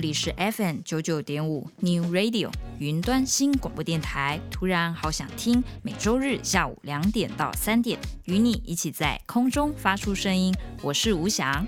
这里是 FM 九九点五 New Radio 云端新广播电台。突然好想听，每周日下午两点到三点，与你一起在空中发出声音。我是吴翔，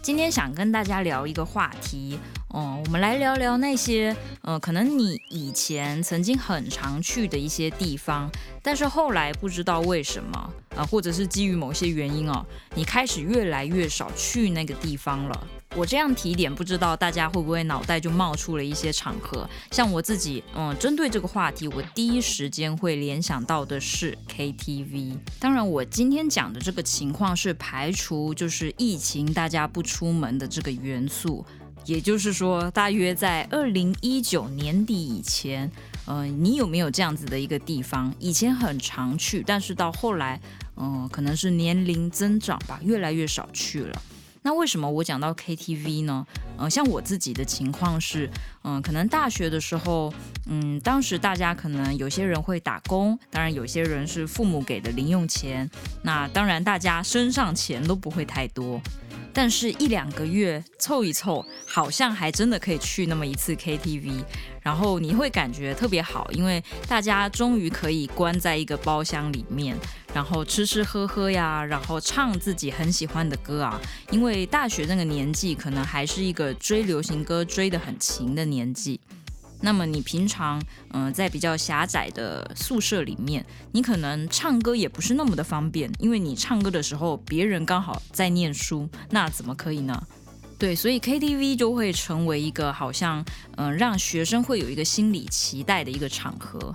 今天想跟大家聊一个话题。嗯，我们来聊聊那些，呃，可能你以前曾经很常去的一些地方，但是后来不知道为什么，啊、呃，或者是基于某些原因哦，你开始越来越少去那个地方了。我这样提点，不知道大家会不会脑袋就冒出了一些场合？像我自己，嗯，针对这个话题，我第一时间会联想到的是 KTV。当然，我今天讲的这个情况是排除就是疫情大家不出门的这个元素。也就是说，大约在二零一九年底以前，呃，你有没有这样子的一个地方？以前很常去，但是到后来，嗯、可能是年龄增长吧，越来越少去了。那为什么我讲到 KTV 呢？呃，像我自己的情况是，嗯、可能大学的时候，嗯，当时大家可能有些人会打工，当然有些人是父母给的零用钱，那当然大家身上钱都不会太多。但是，一两个月凑一凑，好像还真的可以去那么一次 KTV，然后你会感觉特别好，因为大家终于可以关在一个包厢里面，然后吃吃喝喝呀，然后唱自己很喜欢的歌啊。因为大学那个年纪，可能还是一个追流行歌追得很勤的年纪。那么你平常嗯、在比较狭窄的宿舍里面，你可能唱歌也不是那么的方便，因为你唱歌的时候别人刚好在念书，那怎么可以呢？对，所以 KTV 就会成为一个好像嗯、让学生会有一个心理期待的一个场合。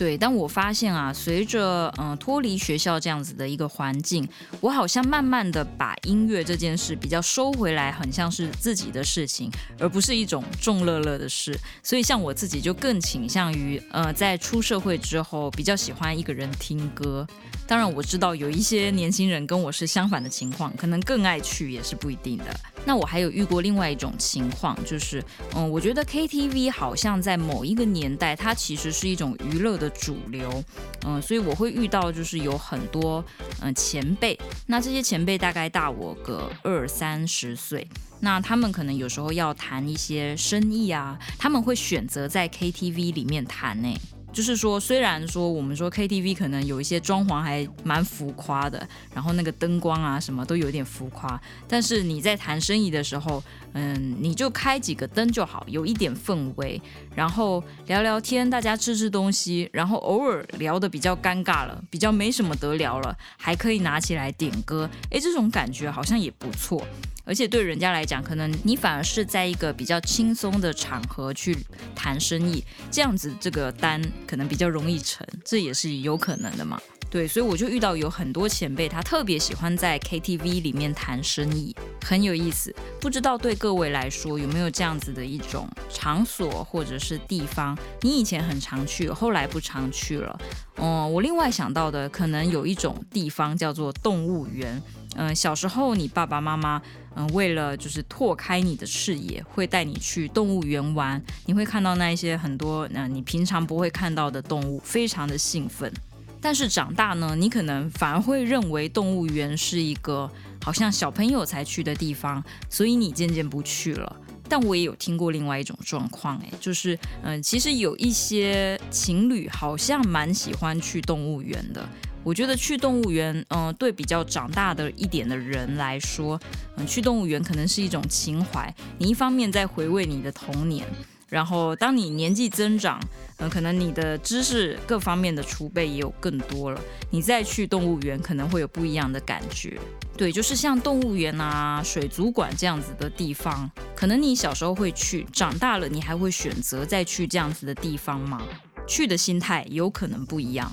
对，但我发现啊，随着嗯脱离学校这样子的一个环境，我好像慢慢的把音乐这件事比较收回来，很像是自己的事情，而不是一种众乐乐的事。所以像我自己就更倾向于呃，在出社会之后比较喜欢一个人听歌。当然我知道有一些年轻人跟我是相反的情况，可能更爱去也是不一定的。那我还有遇过另外一种情况，就是嗯，我觉得 KTV 好像在某一个年代，它其实是一种娱乐的。主流，嗯，所以我会遇到就是有很多嗯前辈，那这些前辈大概大我个二三十岁，那他们可能有时候要谈一些生意啊，他们会选择在 KTV 里面谈呢。就是说，虽然说我们说 KTV 可能有一些装潢还蛮浮夸的，然后那个灯光啊什么都有点浮夸，但是你在谈生意的时候，嗯，你就开几个灯就好，有一点氛围，然后聊聊天，大家吃吃东西，然后偶尔聊得比较尴尬了，比较没什么得聊了，还可以拿起来点歌，诶，这种感觉好像也不错。而且对人家来讲，可能你反而是在一个比较轻松的场合去谈生意，这样子这个单可能比较容易成，这也是有可能的嘛。对，所以我就遇到有很多前辈，他特别喜欢在 KTV 里面谈生意，很有意思。不知道对各位来说有没有这样子的一种场所或者是地方，你以前很常去，后来不常去了。嗯，我另外想到的可能有一种地方叫做动物园。嗯，小时候你爸爸妈妈嗯为了就是拓开你的视野，会带你去动物园玩，你会看到那一些很多嗯你平常不会看到的动物，非常的兴奋。但是长大呢，你可能反而会认为动物园是一个好像小朋友才去的地方，所以你渐渐不去了。但我也有听过另外一种状况，诶，就是嗯，其实有一些情侣好像蛮喜欢去动物园的。我觉得去动物园，嗯，对比较长大的一点的人来说，嗯，去动物园可能是一种情怀。你一方面在回味你的童年，然后当你年纪增长，嗯，可能你的知识各方面的储备也有更多了，你再去动物园可能会有不一样的感觉。对，就是像动物园啊、水族馆这样子的地方，可能你小时候会去，长大了你还会选择再去这样子的地方吗？去的心态有可能不一样。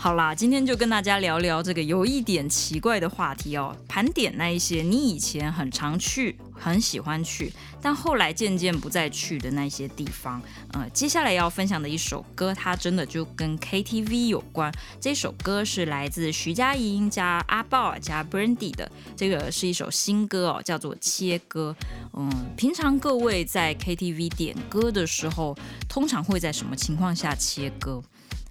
好啦，今天就跟大家聊聊这个有一点奇怪的话题哦，盘点那一些你以前很常去、很喜欢去，但后来渐渐不再去的那些地方。呃，接下来要分享的一首歌，它真的就跟 KTV 有关。这首歌是来自徐佳莹加阿爆加 Brandy 的，这个是一首新歌哦，叫做《切歌》。嗯，平常各位在 KTV 点歌的时候，通常会在什么情况下切歌？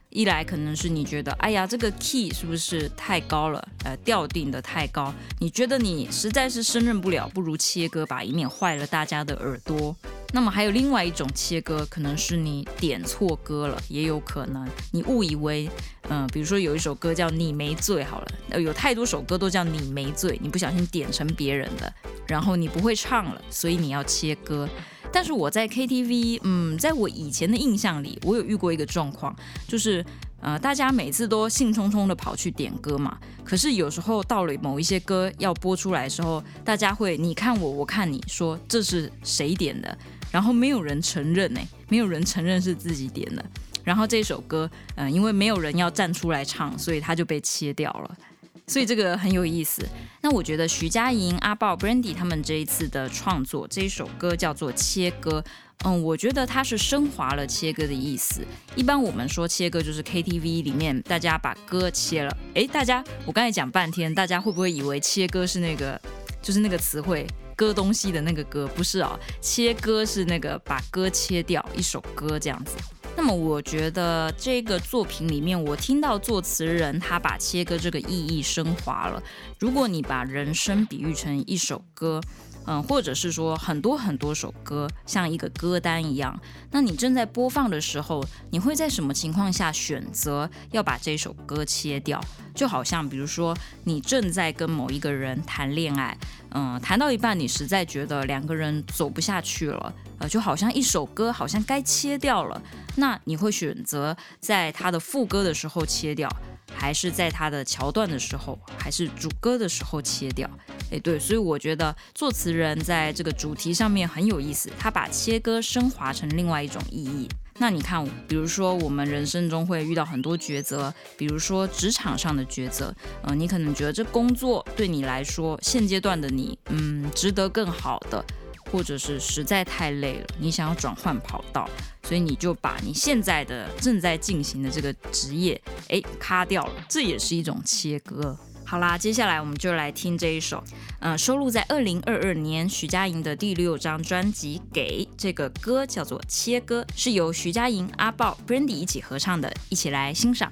一来可能是你觉得，哎呀，这个 key 是不是太高了？呃，调定的太高，你觉得你实在是胜任不了，不如切歌吧，以免坏了大家的耳朵。那么还有另外一种切歌，可能是你点错歌了，也有可能你误以为，嗯、比如说有一首歌叫你没醉，好了，呃，有太多首歌都叫你没醉，你不小心点成别人的，然后你不会唱了，所以你要切歌。但是我在 KTV，嗯，在我以前的印象里，我有遇过一个状况，就是。呃，大家每次都兴冲冲的跑去点歌嘛，可是有时候到了某一些歌要播出来的时候，大家会你看我，我看你说这是谁点的，然后没有人承认呢，没有人承认是自己点的，然后这首歌，嗯、因为没有人要站出来唱，所以它就被切掉了，所以这个很有意思。那我觉得徐佳莹、阿爆、Brandy 他们这一次的创作，这一首歌叫做《切歌》。嗯，我觉得它是升华了切歌的意思。一般我们说切歌就是 KTV 里面大家把歌切了。诶，大家，我刚才讲半天，大家会不会以为切歌是那个，就是那个词汇割东西的那个割？不是哦，切歌是那个把歌切掉，一首歌这样子。那么我觉得这个作品里面，我听到作词人他把切割这个意义升华了。如果你把人生比喻成一首歌。嗯，或者是说很多很多首歌像一个歌单一样，那你正在播放的时候，你会在什么情况下选择要把这首歌切掉？就好像比如说你正在跟某一个人谈恋爱，嗯，谈到一半你实在觉得两个人走不下去了，呃，就好像一首歌好像该切掉了，那你会选择在他的副歌的时候切掉，还是在他的桥段的时候，还是主歌的时候切掉？诶，对，所以我觉得作词人在这个主题上面很有意思，他把切割升华成另外一种意义。那你看，比如说我们人生中会遇到很多抉择，比如说职场上的抉择，呃，你可能觉得这工作对你来说，现阶段的你，嗯，值得更好的，或者是实在太累了，你想要转换跑道，所以你就把你现在的正在进行的这个职业，诶，卡掉了，这也是一种切割。好啦，接下来我们就来听这一首，呃，收录在二零二二年徐佳莹的第六张专辑《给》，这个歌叫做《切歌》，是由徐佳莹、阿爆、Brandy 一起合唱的，一起来欣赏。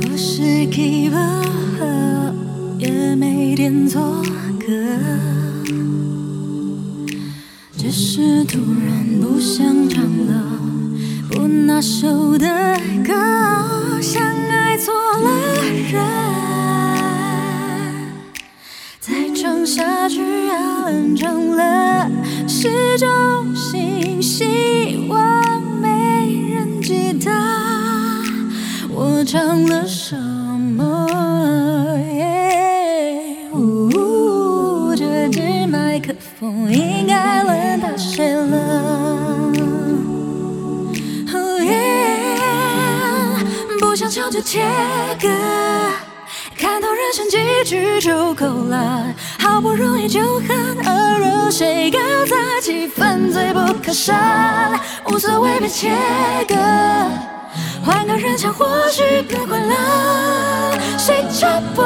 不是 give up，也没点错是突然不想唱了不拿手的歌，像爱错了人，再唱下去要冷场了，是种新希望没人记得我唱了什么。风应该轮到。谁了？Oh yeah，不想唱就切歌，看透人生几句就够了。好不容易就很饿肉，谁搞砸气氛最不可赦？无所谓被切歌，换个人唱或许更快乐。谁找我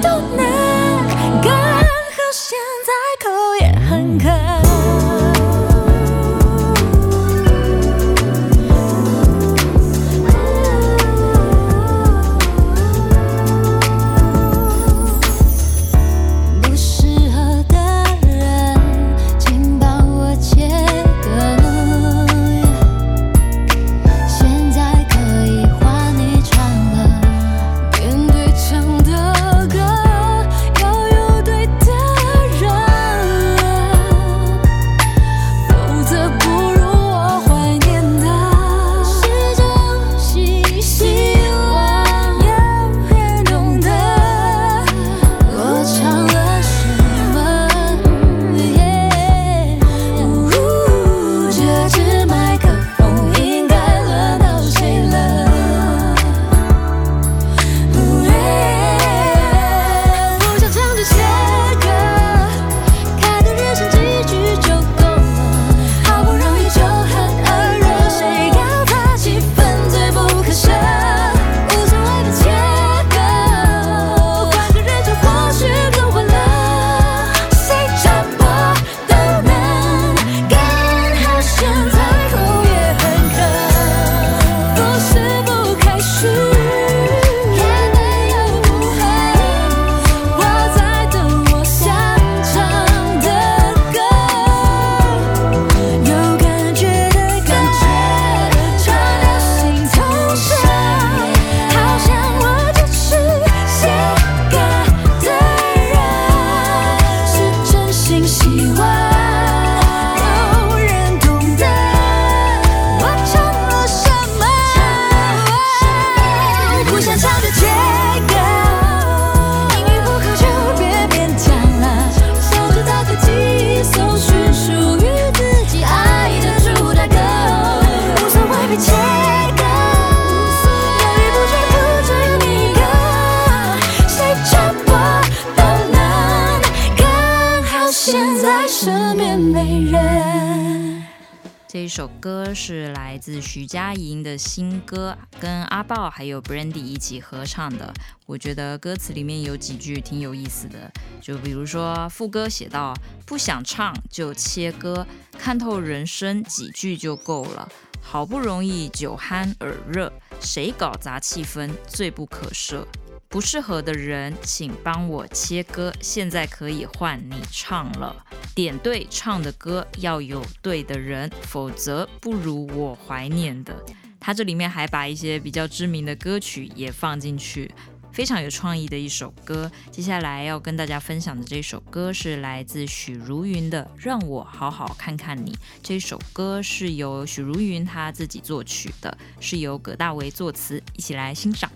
都能，刚好现在口也很渴。歌，跟阿爆还有 Brandy 一起合唱的。我觉得歌词里面有几句挺有意思的，就比如说副歌写到“不想唱就切歌，看透人生几句就够了。好不容易酒酣耳热，谁搞砸气氛罪不可赦。不适合的人请帮我切歌，现在可以换你唱了。”点对唱的歌要有对的人，否则不如我怀念的。他这里面还把一些比较知名的歌曲也放进去，非常有创意的一首歌。接下来要跟大家分享的这首歌是来自许茹芸的《让我好好看看你》。这首歌是由许茹芸她自己作曲的，是由葛大为作词，一起来欣赏。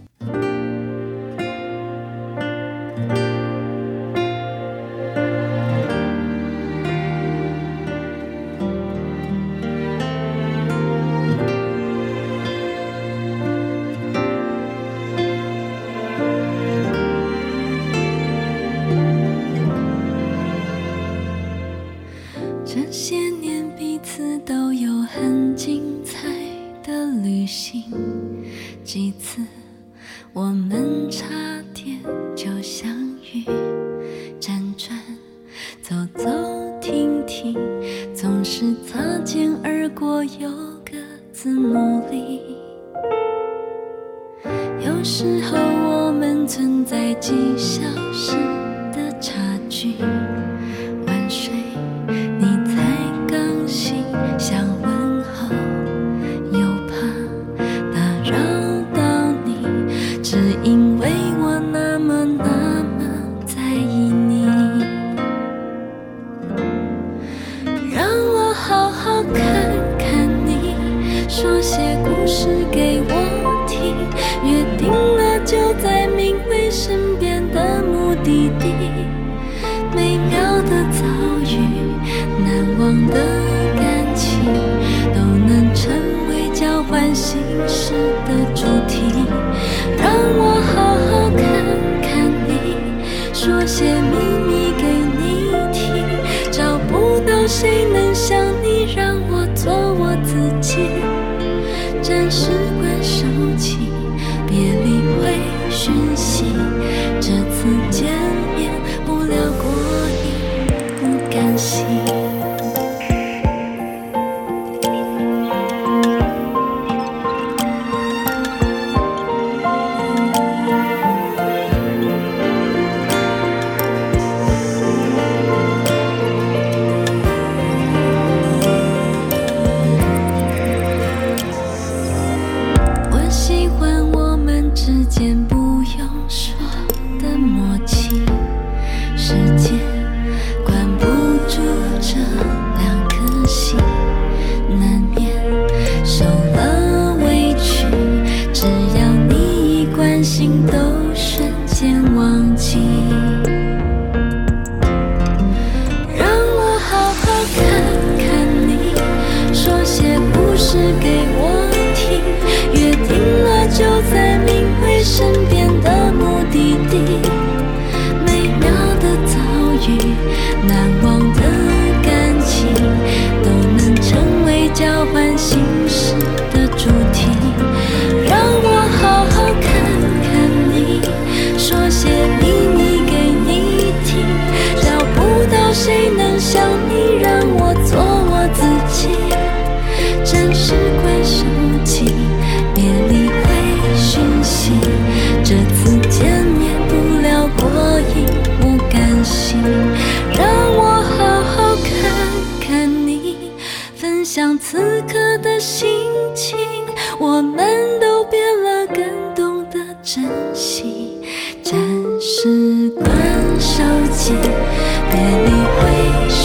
心。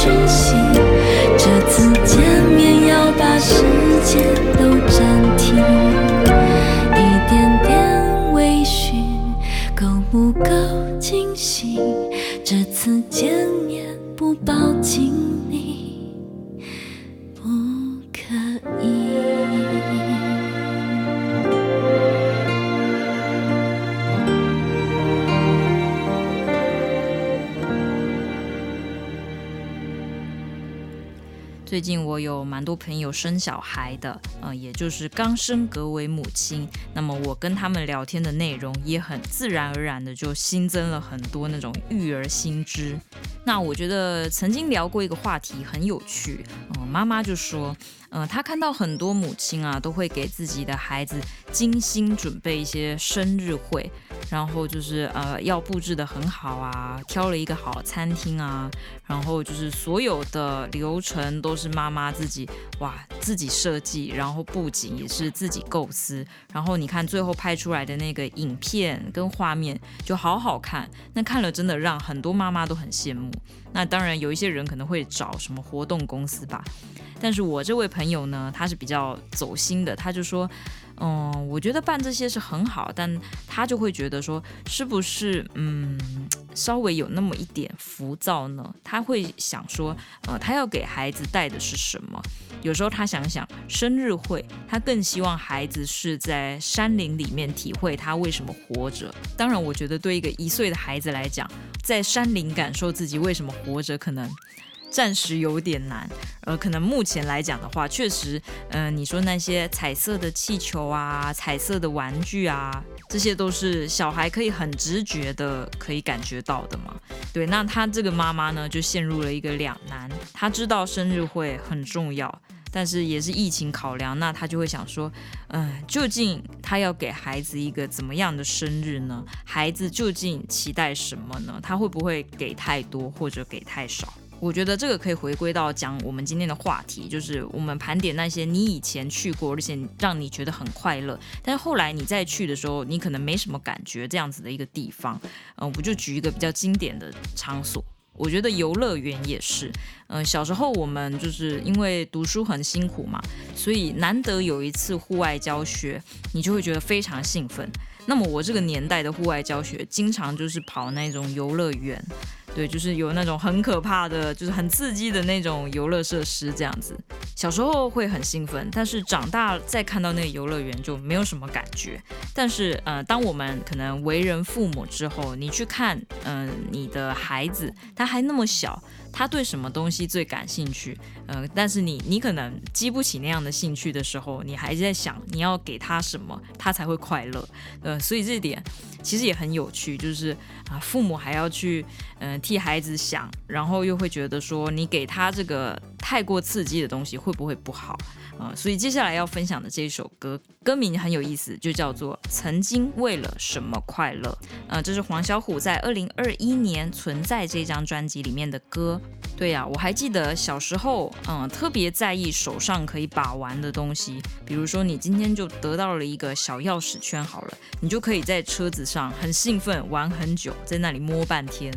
讯息，这次见面要把时间都暂停，一点点微醺，够不够惊喜？这次见面不抱紧。最近我有蛮多朋友生小孩的，呃，也就是刚升格为母亲，那么我跟他们聊天的内容也很自然而然的就新增了很多那种育儿新知。那我觉得曾经聊过一个话题很有趣，嗯、妈妈就说。呃，他看到很多母亲啊，都会给自己的孩子精心准备一些生日会，然后就是呃要布置得很好啊，挑了一个好餐厅啊，然后就是所有的流程都是妈妈自己哇自己设计，然后布景也是自己构思，然后你看最后拍出来的那个影片跟画面就好好看，那看了真的让很多妈妈都很羡慕。那当然有一些人可能会找什么活动公司吧。但是我这位朋友呢，他是比较走心的，他就说，嗯，我觉得办这些是很好，但他就会觉得说，是不是嗯，稍微有那么一点浮躁呢？他会想说，呃，他要给孩子带的是什么？有时候他想想，生日会，他更希望孩子是在山林里面体会他为什么活着。当然，我觉得对一个一岁的孩子来讲，在山林感受自己为什么活着，可能。暂时有点难，呃，可能目前来讲的话，确实，嗯、你说那些彩色的气球啊，彩色的玩具啊，这些都是小孩可以很直觉的可以感觉到的嘛。对，那他这个妈妈呢，就陷入了一个两难，他知道生日会很重要，但是也是疫情考量，那他就会想说，嗯、究竟他要给孩子一个怎么样的生日呢？孩子究竟期待什么呢？他会不会给太多或者给太少？我觉得这个可以回归到讲我们今天的话题，就是我们盘点那些你以前去过，而且让你觉得很快乐，但是后来你再去的时候，你可能没什么感觉这样子的一个地方。嗯、呃，我就举一个比较经典的场所，我觉得游乐园也是。嗯、小时候我们就是因为读书很辛苦嘛，所以难得有一次户外教学，你就会觉得非常兴奋。那么我这个年代的户外教学，经常就是跑那种游乐园。对，就是有那种很可怕的，就是很刺激的那种游乐设施这样子。小时候会很兴奋，但是长大再看到那个游乐园就没有什么感觉。但是呃，当我们可能为人父母之后，你去看，嗯、你的孩子他还那么小。他对什么东西最感兴趣？嗯、呃，但是你你可能激不起那样的兴趣的时候，你还在想你要给他什么，他才会快乐。呃，所以这点其实也很有趣，就是啊，父母还要去嗯、替孩子想，然后又会觉得说你给他这个太过刺激的东西会不会不好？啊，所以接下来要分享的这一首歌，歌名很有意思，就叫做《曾经为了什么快乐》。呃，这是黄小琥在二零二一年《存在》这张专辑里面的歌。对呀，我还记得小时候，嗯，特别在意手上可以把玩的东西，比如说你今天就得到了一个小钥匙圈，好了，你就可以在车子上很兴奋玩很久，在那里摸半天。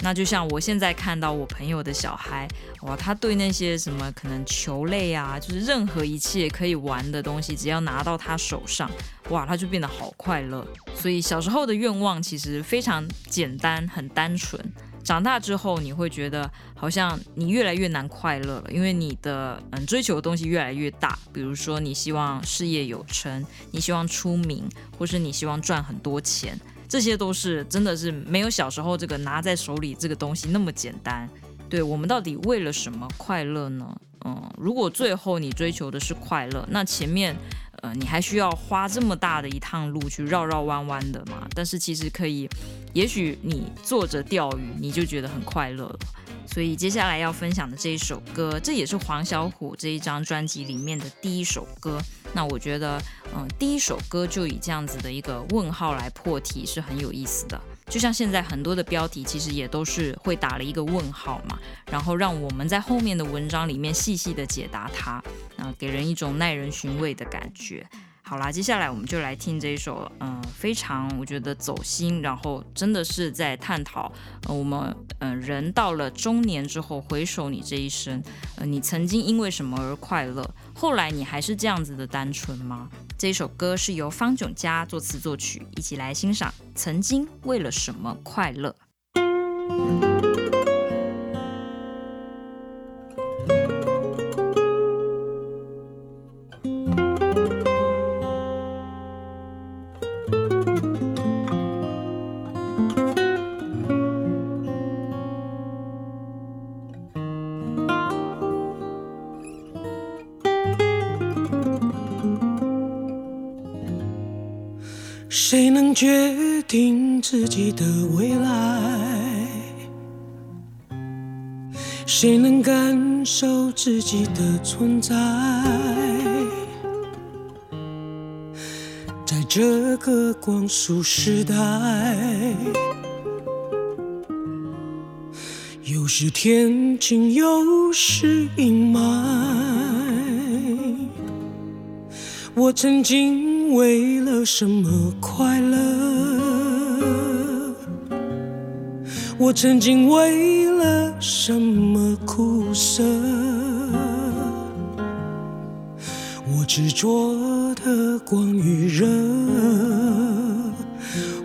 那就像我现在看到我朋友的小孩，哇，他对那些什么可能球类啊，就是任何一切可以玩的东西，只要拿到他手上，哇，他就变得好快乐。所以小时候的愿望其实非常简单，很单纯。长大之后，你会觉得好像你越来越难快乐了，因为你的嗯追求的东西越来越大。比如说，你希望事业有成，你希望出名，或是你希望赚很多钱。这些都是真的是没有小时候这个拿在手里这个东西那么简单。对，我们到底为了什么快乐呢？嗯，如果最后你追求的是快乐，那前面呃你还需要花这么大的一趟路去绕绕弯弯的嘛？但是其实可以，也许你坐着钓鱼你就觉得很快乐了。所以接下来要分享的这一首歌，这也是黄小琥这一张专辑里面的第一首歌。那我觉得，嗯，第一首歌就以这样子的一个问号来破题是很有意思的。就像现在很多的标题其实也都是会打了一个问号嘛，然后让我们在后面的文章里面细细的解答它，啊，给人一种耐人寻味的感觉。好啦，接下来我们就来听这一首，嗯、呃，非常我觉得走心，然后真的是在探讨，呃，我们，嗯、呃，人到了中年之后，回首你这一生，呃，你曾经因为什么而快乐？后来你还是这样子的单纯吗？这一首歌是由方炯嘉作词作曲，一起来欣赏。曾经为了什么快乐？决定自己的未来？谁能感受自己的存在？在这个光速时代，有时天晴，有时阴霾。我曾经为了什么快乐？我曾经为了什么苦涩？我执着的光与热，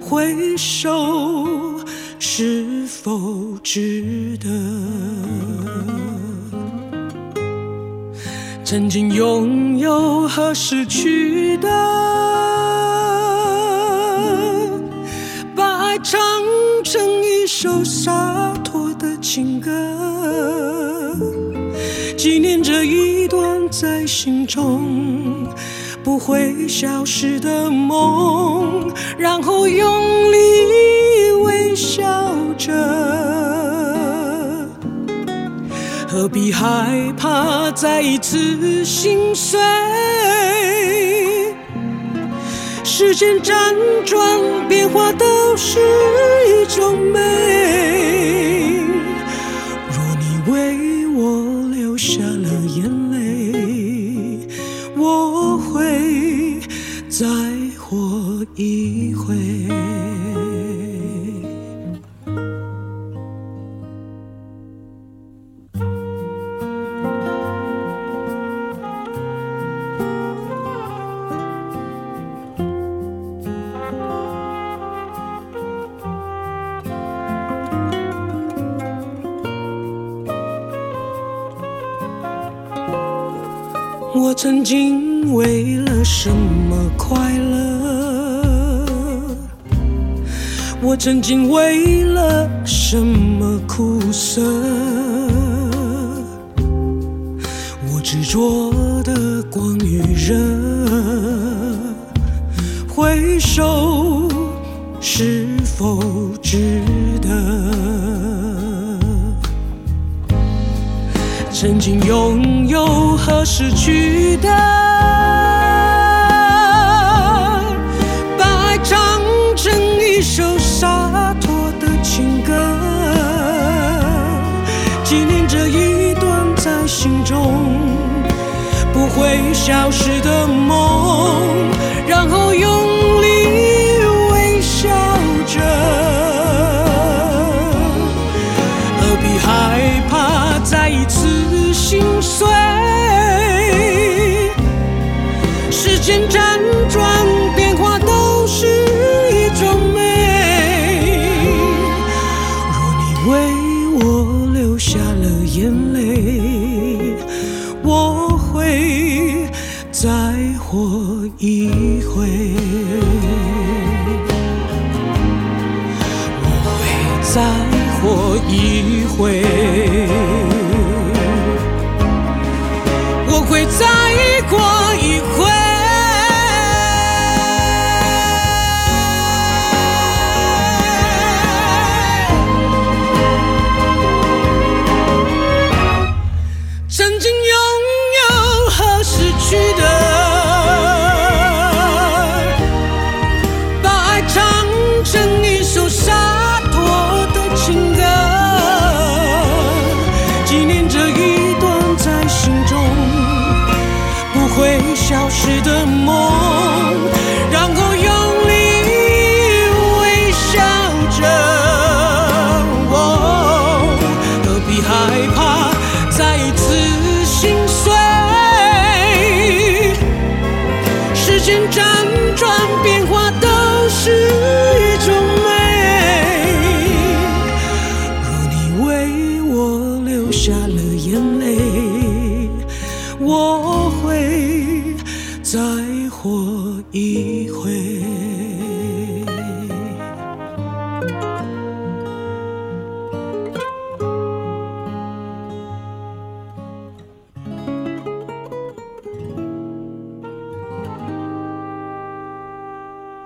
回首是否值得？曾经拥有和失去的，把爱唱成一首洒脱的情歌，纪念着一段在心中不会消失的梦，然后用力微笑着。何必害怕再一次心碎？时间辗转，变化都是一种美。因为挣扎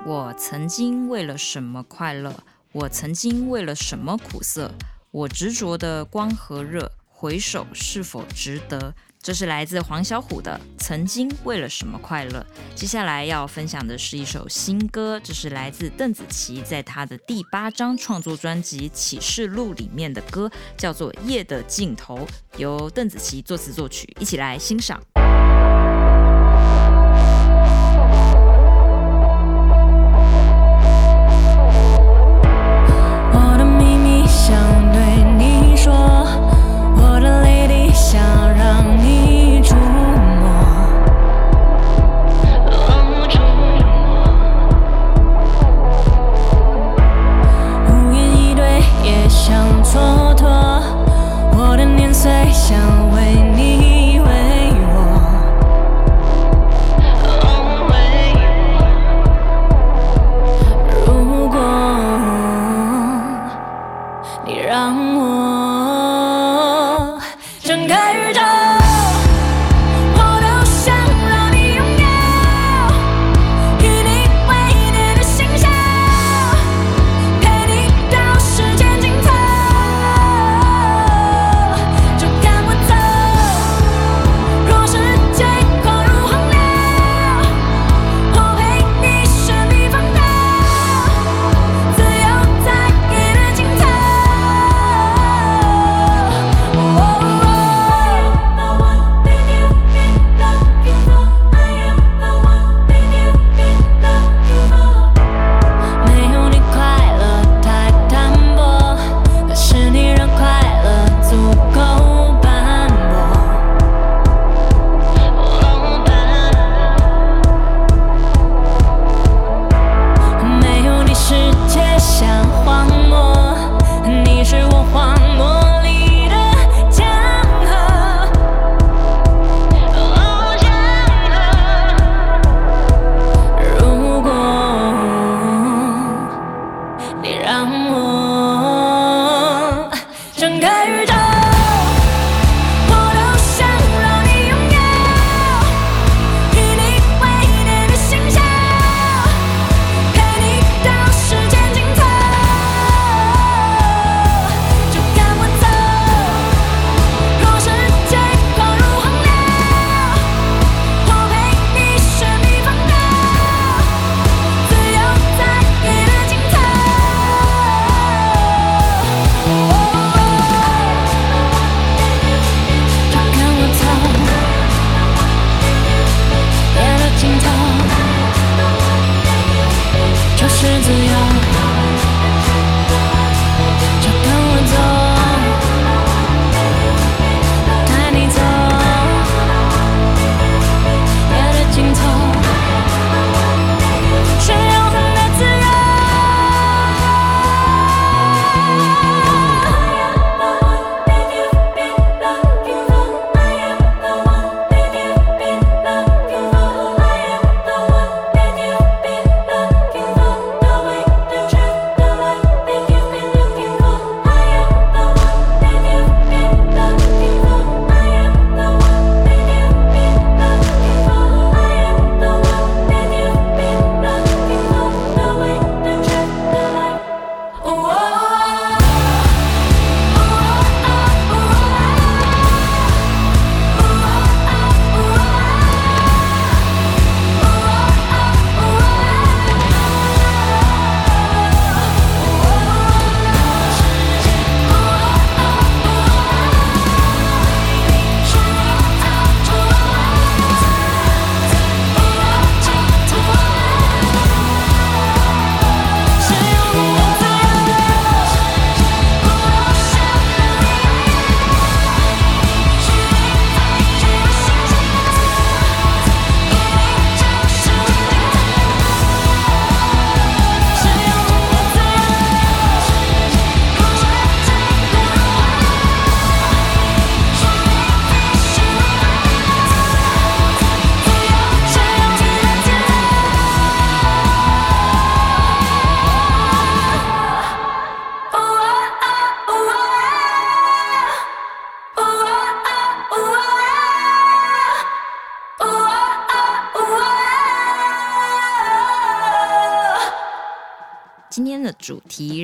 我曾经为了什么快乐？我曾经为了什么苦涩？我执着的光和热，回首是否值得？这是来自黄小琥的《曾经为了什么快乐》。接下来要分享的是一首新歌，这是来自邓紫棋在她的第八张创作专辑《启示录》里面的歌，叫做《夜的尽头》，由邓紫棋作词作曲，一起来欣赏。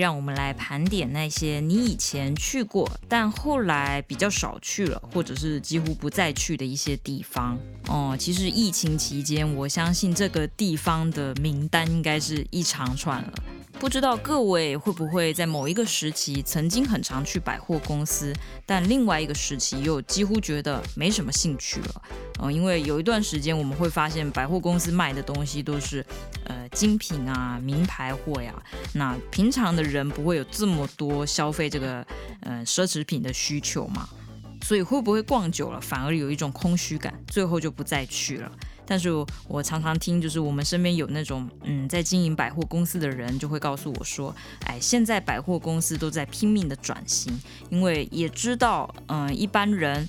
让我们来盘点那些你以前去过，但后来比较少去了，或者是几乎不再去的一些地方。哦，其实疫情期间，我相信这个地方的名单应该是一长串了。不知道各位会不会在某一个时期曾经很常去百货公司，但另外一个时期又几乎觉得没什么兴趣了。嗯、因为有一段时间我们会发现百货公司卖的东西都是呃精品啊、名牌货呀，那平常的人不会有这么多消费这个呃奢侈品的需求嘛，所以会不会逛久了反而有一种空虚感，最后就不再去了。但是我常常听，就是我们身边有那种嗯，在经营百货公司的人，就会告诉我说，哎，现在百货公司都在拼命的转型，因为也知道，嗯，一般人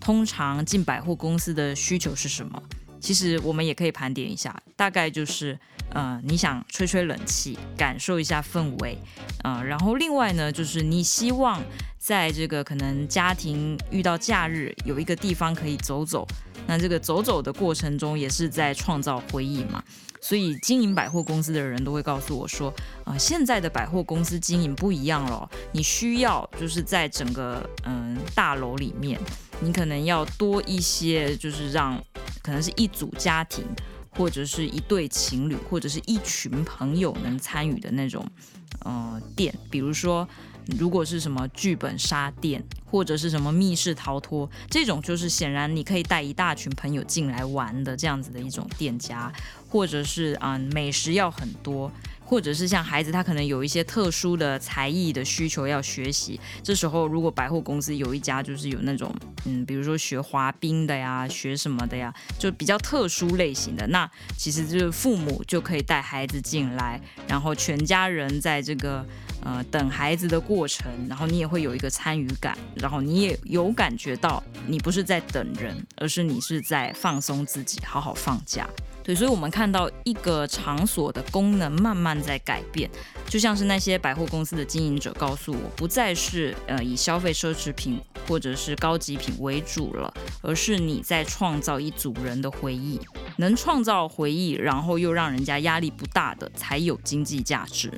通常进百货公司的需求是什么？其实我们也可以盘点一下，大概就是，嗯，你想吹吹冷气，感受一下氛围，啊，然后另外呢，就是你希望在这个可能家庭遇到假日，有一个地方可以走走。那这个走走的过程中，也是在创造回忆嘛。所以经营百货公司的人都会告诉我说，啊、现在的百货公司经营不一样了。你需要就是在整个嗯大楼里面，你可能要多一些，就是让可能是一组家庭，或者是一对情侣，或者是一群朋友能参与的那种呃店，比如说。如果是什么剧本杀店，或者是什么密室逃脱，这种就是显然你可以带一大群朋友进来玩的这样子的一种店家，或者是啊、美食要很多，或者是像孩子他可能有一些特殊的才艺的需求要学习，这时候如果百货公司有一家就是有那种嗯，比如说学滑冰的呀，学什么的呀，就比较特殊类型的，那其实就是父母就可以带孩子进来，然后全家人在这个。呃，等孩子的过程，然后你也会有一个参与感，然后你也有感觉到你不是在等人，而是你是在放松自己，好好放假。对，所以我们看到一个场所的功能慢慢在改变，就像是那些百货公司的经营者告诉我，不再是呃以消费奢侈品或者是高级品为主了，而是你在创造一组人的回忆，能创造回忆，然后又让人家压力不大的，才有经济价值。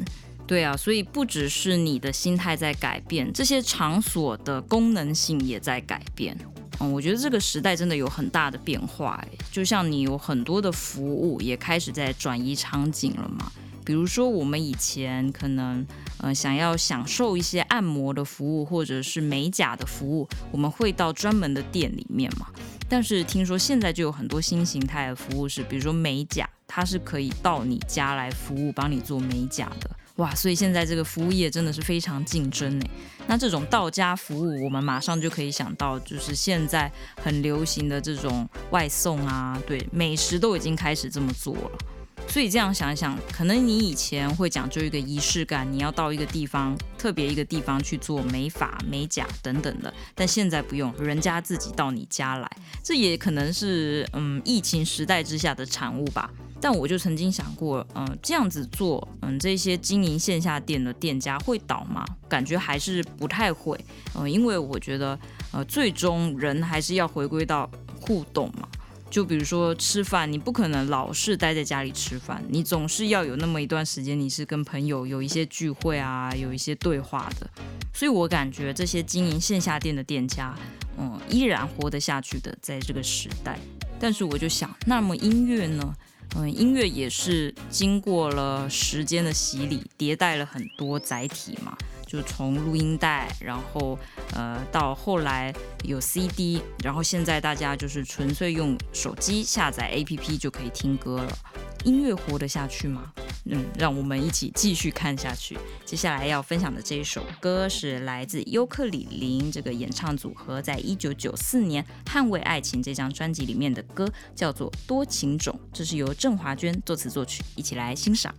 对啊，所以不只是你的心态在改变，这些场所的功能性也在改变。嗯，我觉得这个时代真的有很大的变化，就像你有很多的服务也开始在转移场景了嘛。比如说我们以前可能，呃，想要享受一些按摩的服务或者是美甲的服务，我们会到专门的店里面嘛。但是听说现在就有很多新形态的服务是，比如说美甲，它是可以到你家来服务，帮你做美甲的。哇，所以现在这个服务业真的是非常竞争呢。那这种到家服务，我们马上就可以想到，就是现在很流行的这种外送啊，对，美食都已经开始这么做了。所以这样想想，可能你以前会讲究一个仪式感，你要到一个地方，特别一个地方去做美发、美甲等等的，但现在不用，人家自己到你家来，这也可能是嗯疫情时代之下的产物吧。但我就曾经想过，嗯、这样子做，嗯，这些经营线下店的店家会倒吗？感觉还是不太会，嗯、因为我觉得，呃，最终人还是要回归到互动嘛。就比如说吃饭，你不可能老是待在家里吃饭，你总是要有那么一段时间，你是跟朋友有一些聚会啊，有一些对话的。所以我感觉这些经营线下店的店家，嗯，依然活得下去的，在这个时代。但是我就想，那么音乐呢？嗯，音乐也是经过了时间的洗礼，迭代了很多载体嘛，就从录音带，然后呃到后来有 CD，然后现在大家就是纯粹用手机下载 APP 就可以听歌了。音乐活得下去吗？嗯，让我们一起继续看下去。接下来要分享的这一首歌是来自尤克里林这个演唱组合在一九九四年《捍卫爱情》这张专辑里面的歌，叫做《多情种》，这是由郑华娟作词作曲，一起来欣赏。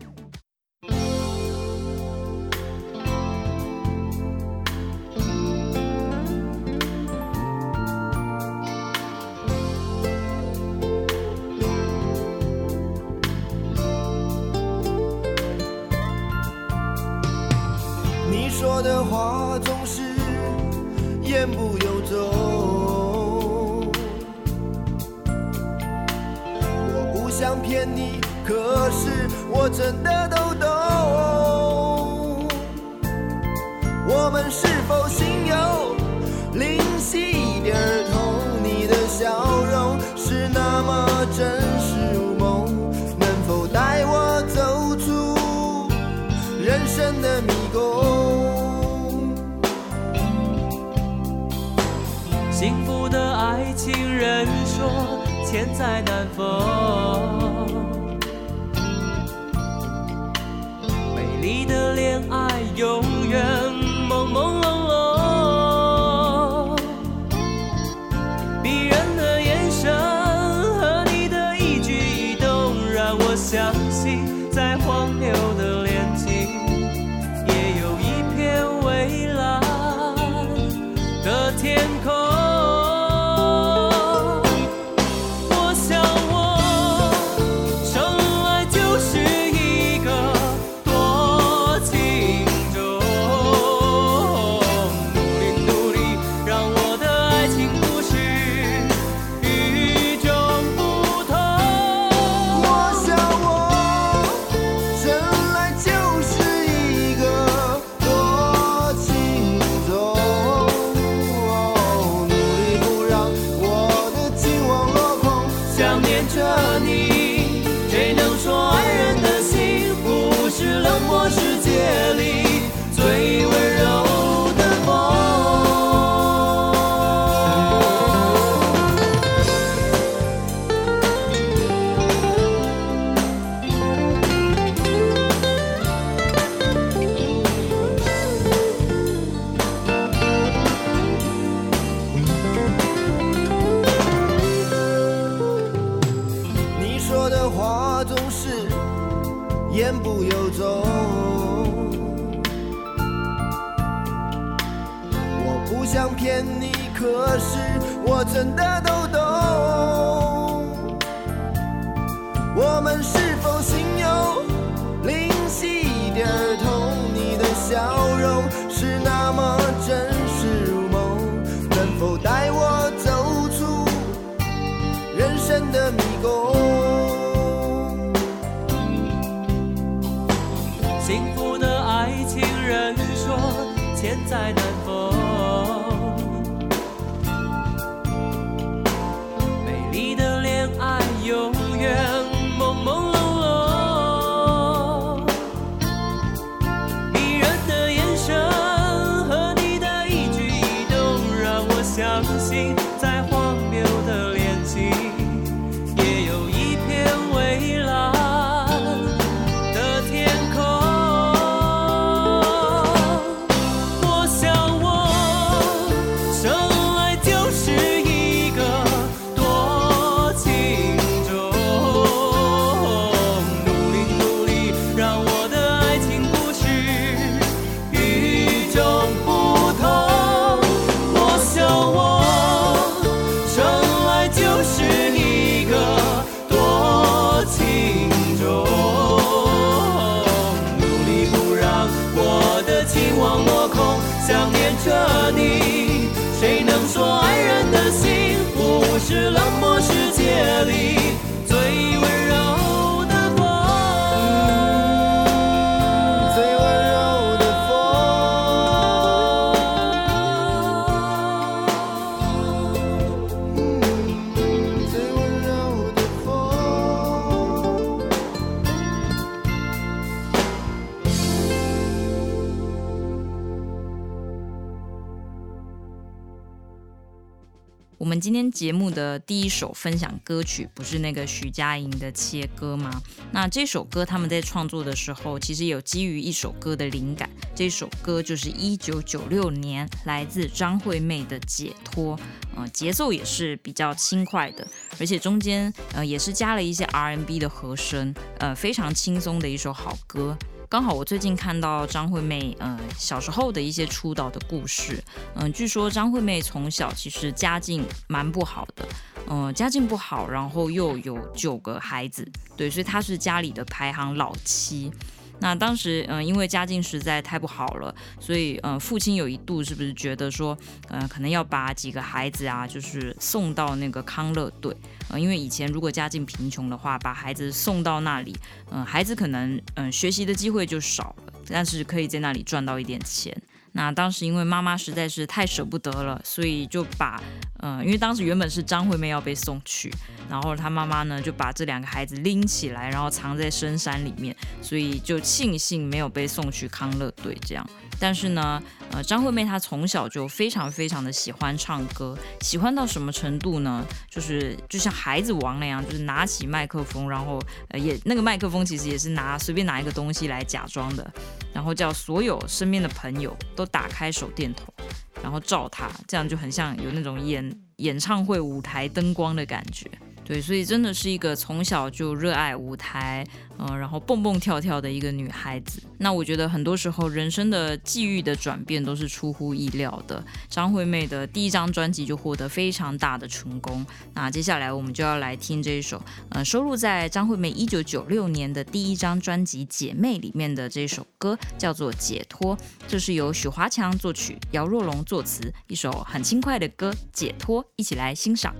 的话总是言不由衷。我不想骗你可是我真的都懂。我们是否心有灵犀一点通你的笑容是那么人说千载难逢，美丽的恋爱是那么真实如梦，能否带我走出人生的迷宫？幸福的爱情人说千载难我们今天节目的第一首分享歌曲不是那个徐佳莹的《切歌》吗？那这首歌他们在创作的时候，其实有基于一首歌的灵感。这首歌就是一九九六年来自张惠妹的《解脱》，呃，节奏也是比较轻快的，而且中间呃也是加了一些 R&B 的和声，呃，非常轻松的一首好歌。刚好我最近看到张惠妹，呃，小时候的一些出道的故事，嗯、据说张惠妹从小其实家境蛮不好的，嗯、家境不好，然后又有九个孩子，对，所以她是家里的排行老七。那当时，嗯、因为家境实在太不好了，所以，嗯，父亲有一度是不是觉得说，嗯，可能要把几个孩子啊，就是送到那个康乐队，呃，因为以前如果家境贫穷的话，把孩子送到那里，嗯、孩子可能，嗯、学习的机会就少了，但是可以在那里赚到一点钱。那当时因为妈妈实在是太舍不得了，所以就把，呃，因为当时原本是张惠妹要被送去，然后她妈妈呢就把这两个孩子拎起来，然后藏在深山里面，所以就庆幸没有被送去康乐队这样。但是呢，呃，张惠妹她从小就非常非常的喜欢唱歌，喜欢到什么程度呢？就是就像孩子王那样，就是拿起麦克风，然后呃也那个麦克风其实也是拿随便拿一个东西来假装的，然后叫所有身边的朋友都打开手电筒，然后照她，这样就很像有那种演演唱会舞台灯光的感觉。对，所以真的是一个从小就热爱舞台，嗯、然后蹦蹦跳跳的一个女孩子。那我觉得很多时候人生的际遇的转变都是出乎意料的。张惠妹的第一张专辑就获得非常大的成功。那接下来我们就要来听这一首，呃，收录在张惠妹一九九六年的第一张专辑《姐妹》里面的这首歌，叫做《解脱》。这是由许华强作曲，姚若龙作词，一首很轻快的歌，《解脱》，一起来欣赏。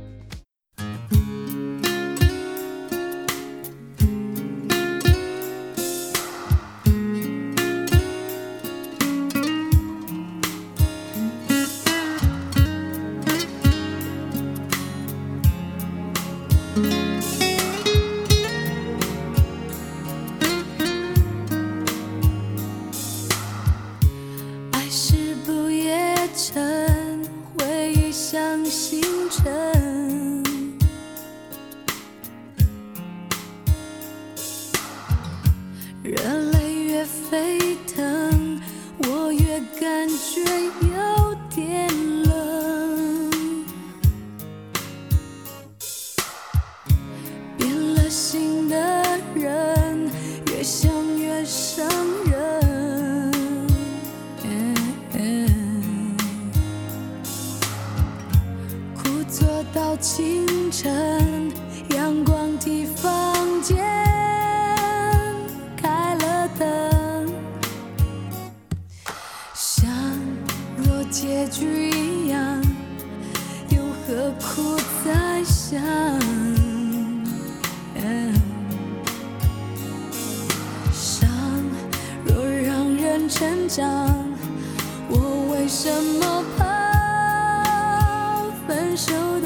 休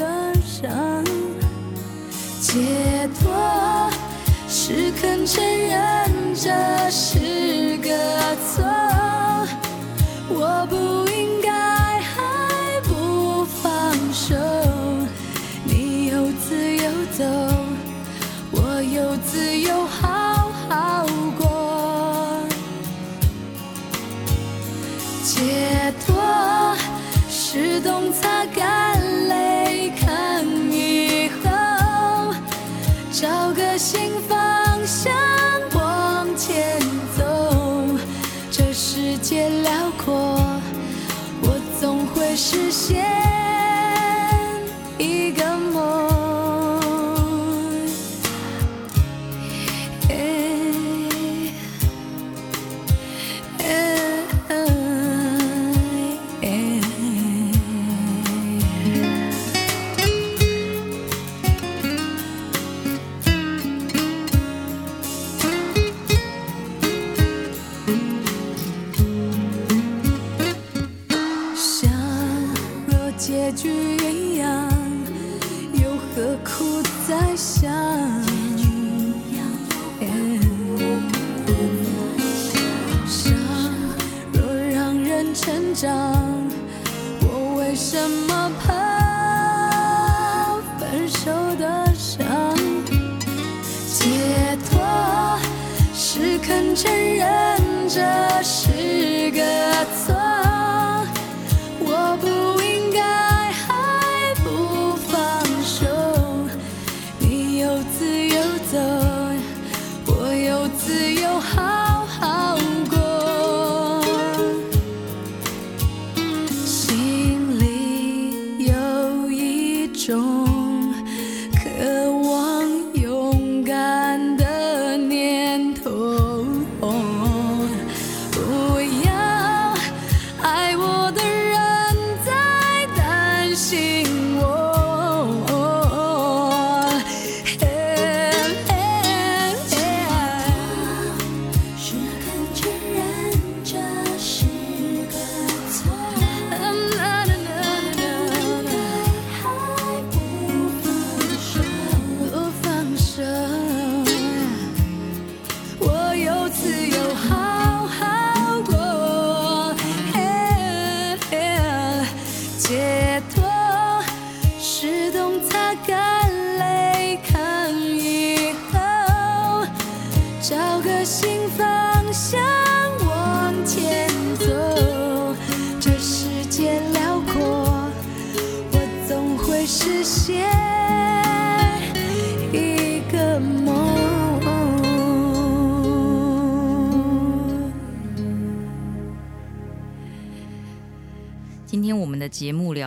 上。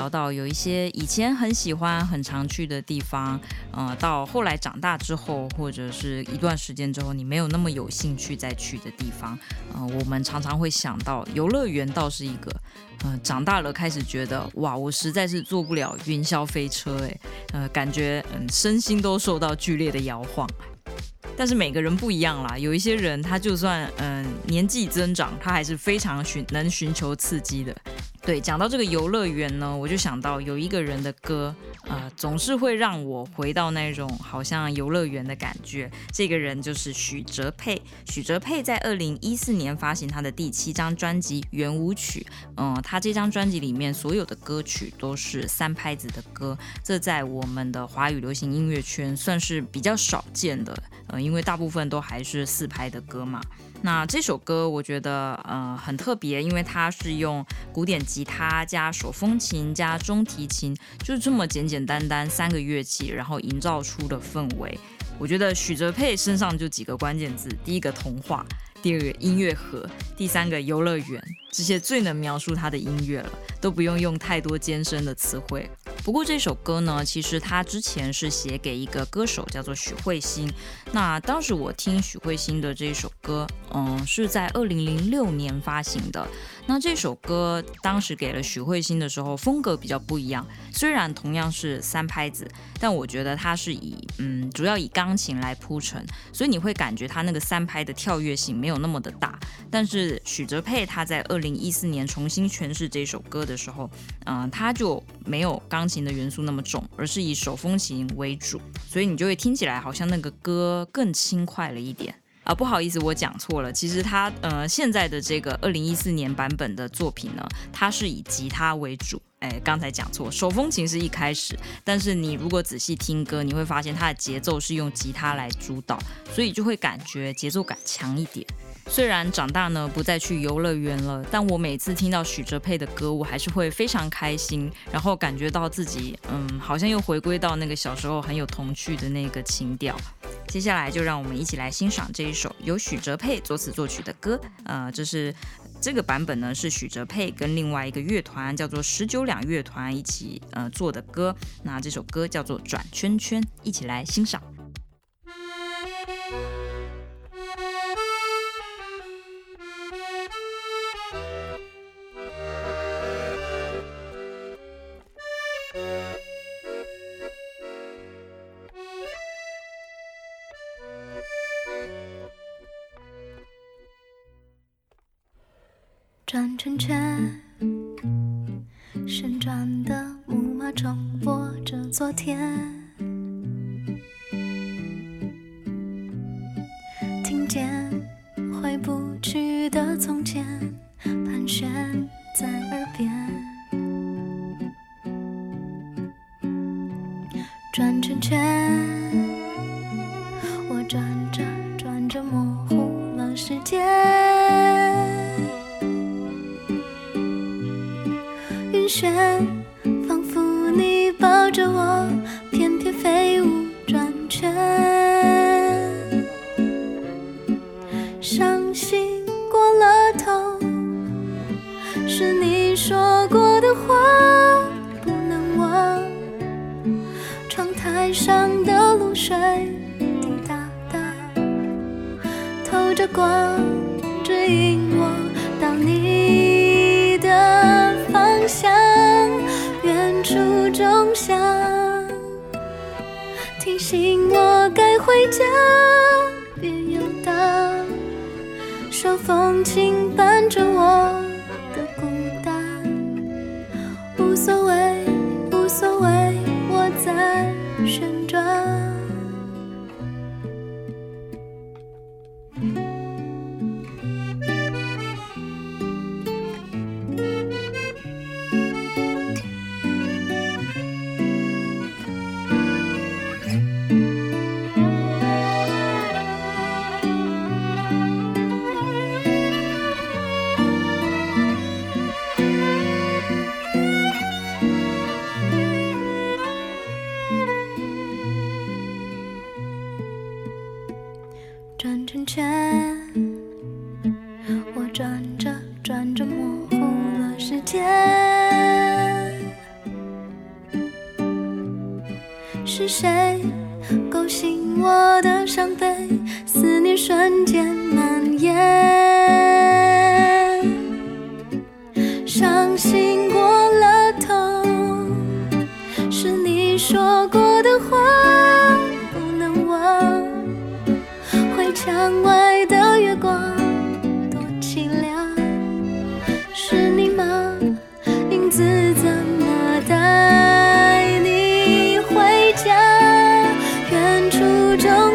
到有一些以前很喜欢、很常去的地方，呃，到后来长大之后，或者是一段时间之后，你没有那么有兴趣再去的地方，呃，我们常常会想到游乐园，倒是一个，呃，长大了开始觉得，哇，我实在是坐不了云霄飞车，诶，呃，感觉嗯，身心都受到剧烈的摇晃。但是每个人不一样啦，有一些人他就算嗯年纪增长，他还是非常寻能寻求刺激的。对，讲到这个游乐园呢，我就想到有一个人的歌，呃，总是会让我回到那种好像游乐园的感觉。这个人就是许哲佩。许哲佩在二零一四年发行他的第七张专辑《圆舞曲》，嗯、他这张专辑里面所有的歌曲都是三拍子的歌，这在我们的华语流行音乐圈算是比较少见的。呃，因为大部分都还是四拍的歌嘛。那这首歌我觉得呃很特别，因为它是用古典吉他加手风琴加中提琴，就是这么简简单单三个乐器，然后营造出的氛围。我觉得许哲佩身上就几个关键字：第一个童话，第二个音乐盒，第三个游乐园，这些最能描述他的音乐了，都不用用太多艰深的词汇。不过这首歌呢，其实他之前是写给一个歌手，叫做许慧欣。那当时我听许慧欣的这首歌，嗯，是在二零零六年发行的。那这首歌当时给了许慧欣的时候，风格比较不一样。虽然同样是三拍子，但我觉得它是以嗯，主要以钢琴来铺陈，所以你会感觉它那个三拍的跳跃性没有那么的大。但是许哲佩他在二零零一四年重新诠释这首歌的时候，嗯，它就没有钢琴。的元素那么重，而是以手风琴为主，所以你就会听起来好像那个歌更轻快了一点啊！不好意思，我讲错了，其实他呃现在的这个二零一四年版本的作品呢，它是以吉他为主。哎，刚才讲错，手风琴是一开始，但是你如果仔细听歌，你会发现它的节奏是用吉他来主导，所以就会感觉节奏感强一点。虽然长大呢，不再去游乐园了，但我每次听到许哲佩的歌，我还是会非常开心，然后感觉到自己，嗯，好像又回归到那个小时候很有童趣的那个情调。接下来就让我们一起来欣赏这一首由许哲佩作词作曲的歌，呃，这是这个版本呢，是许哲佩跟另外一个乐团叫做十九两乐团一起呃做的歌，那这首歌叫做转圈圈，一起来欣赏。的露水滴答答，透着光，指引我到你的方向。远处钟响提醒我该回家，别游荡。手风琴伴着我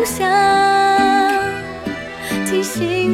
处钟响。提醒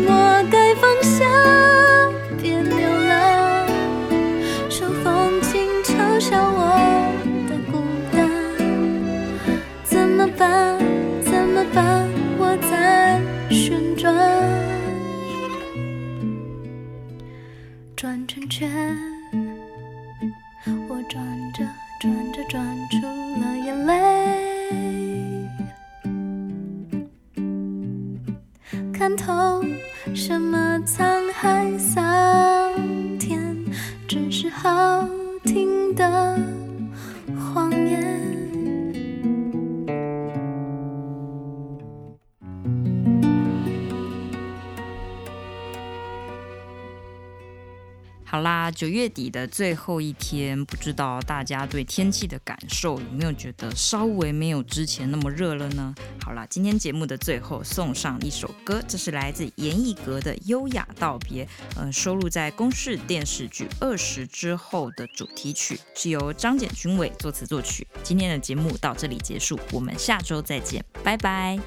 九月底的最后一天，不知道大家对天气的感受有没有觉得稍微没有之前那么热了呢？好啦，今天节目的最后送上一首歌，这是来自严艺格的《优雅道别》，嗯，收录在公式电视剧《二十之后》的主题曲，是由张简君伟作词作曲。今天的节目到这里结束，我们下周再见，拜拜。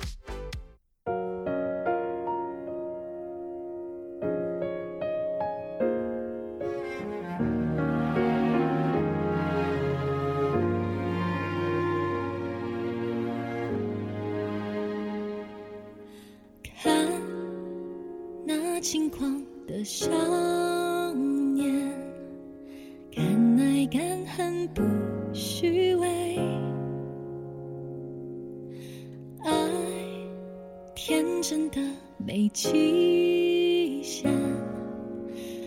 天真的没期限，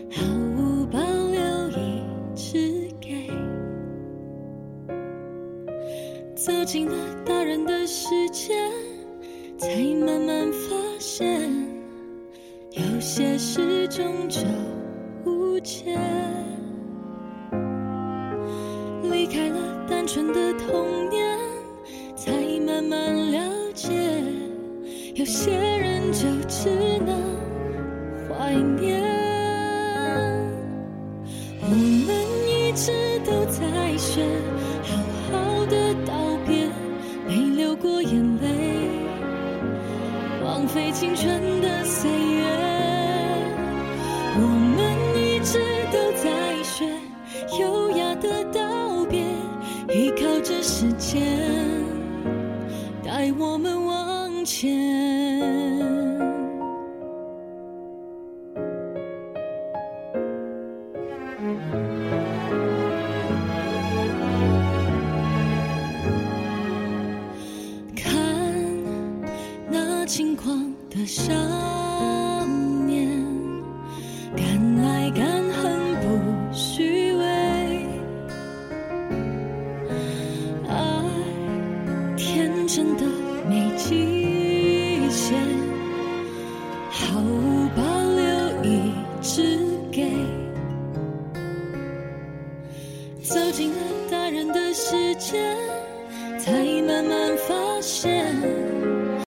毫无保留一直给，走进了大人的世界，才慢慢发现。有些事终究